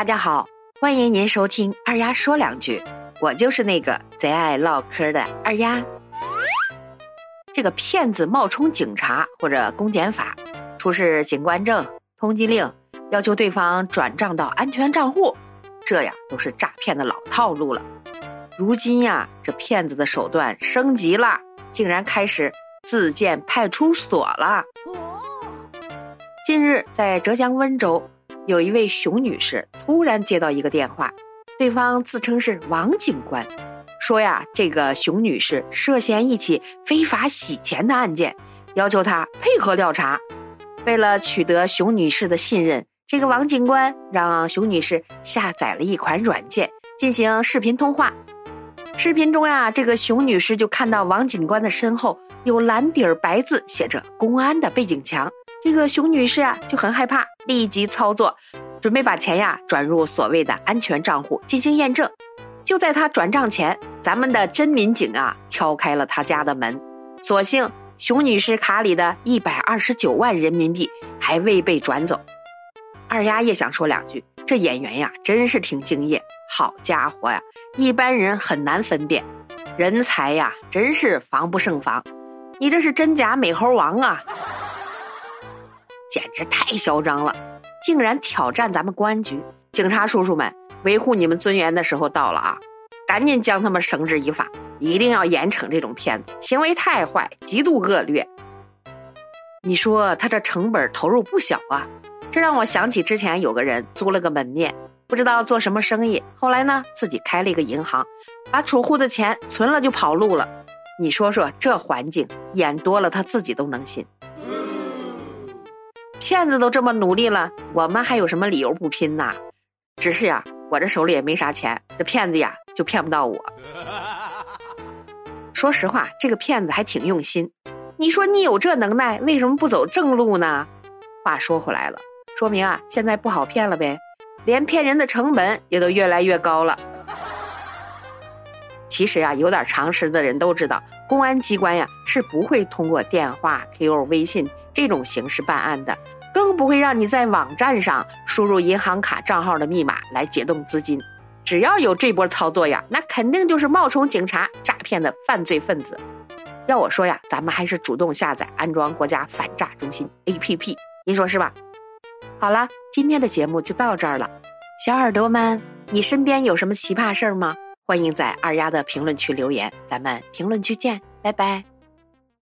大家好，欢迎您收听二丫说两句，我就是那个贼爱唠嗑的二丫。这个骗子冒充警察或者公检法，出示警官证、通缉令，要求对方转账到安全账户，这呀都是诈骗的老套路了。如今呀，这骗子的手段升级了，竟然开始自建派出所了。近日，在浙江温州。有一位熊女士突然接到一个电话，对方自称是王警官，说呀，这个熊女士涉嫌一起非法洗钱的案件，要求她配合调查。为了取得熊女士的信任，这个王警官让熊女士下载了一款软件进行视频通话。视频中呀，这个熊女士就看到王警官的身后有蓝底儿白字写着“公安”的背景墙。这个熊女士啊就很害怕，立即操作，准备把钱呀转入所谓的安全账户进行验证。就在她转账前，咱们的真民警啊敲开了她家的门，所幸熊女士卡里的一百二十九万人民币还未被转走。二丫也想说两句，这演员呀真是挺敬业，好家伙呀，一般人很难分辨，人才呀真是防不胜防。你这是真假美猴王啊！简直太嚣张了！竟然挑战咱们公安局警察叔叔们，维护你们尊严的时候到了啊！赶紧将他们绳之以法，一定要严惩这种骗子，行为太坏，极度恶劣。你说他这成本投入不小啊！这让我想起之前有个人租了个门面，不知道做什么生意，后来呢自己开了一个银行，把储户的钱存了就跑路了。你说说这环境，演多了他自己都能信。骗子都这么努力了，我们还有什么理由不拼呐？只是呀，我这手里也没啥钱，这骗子呀就骗不到我。说实话，这个骗子还挺用心。你说你有这能耐，为什么不走正路呢？话说回来了，说明啊现在不好骗了呗，连骗人的成本也都越来越高了。其实啊，有点常识的人都知道，公安机关呀是不会通过电话、QQ、微信。这种形式办案的，更不会让你在网站上输入银行卡账号的密码来解冻资金。只要有这波操作呀，那肯定就是冒充警察诈骗的犯罪分子。要我说呀，咱们还是主动下载安装国家反诈中心 APP，您说是吧？好了，今天的节目就到这儿了。小耳朵们，你身边有什么奇葩事儿吗？欢迎在二丫的评论区留言，咱们评论区见，拜拜。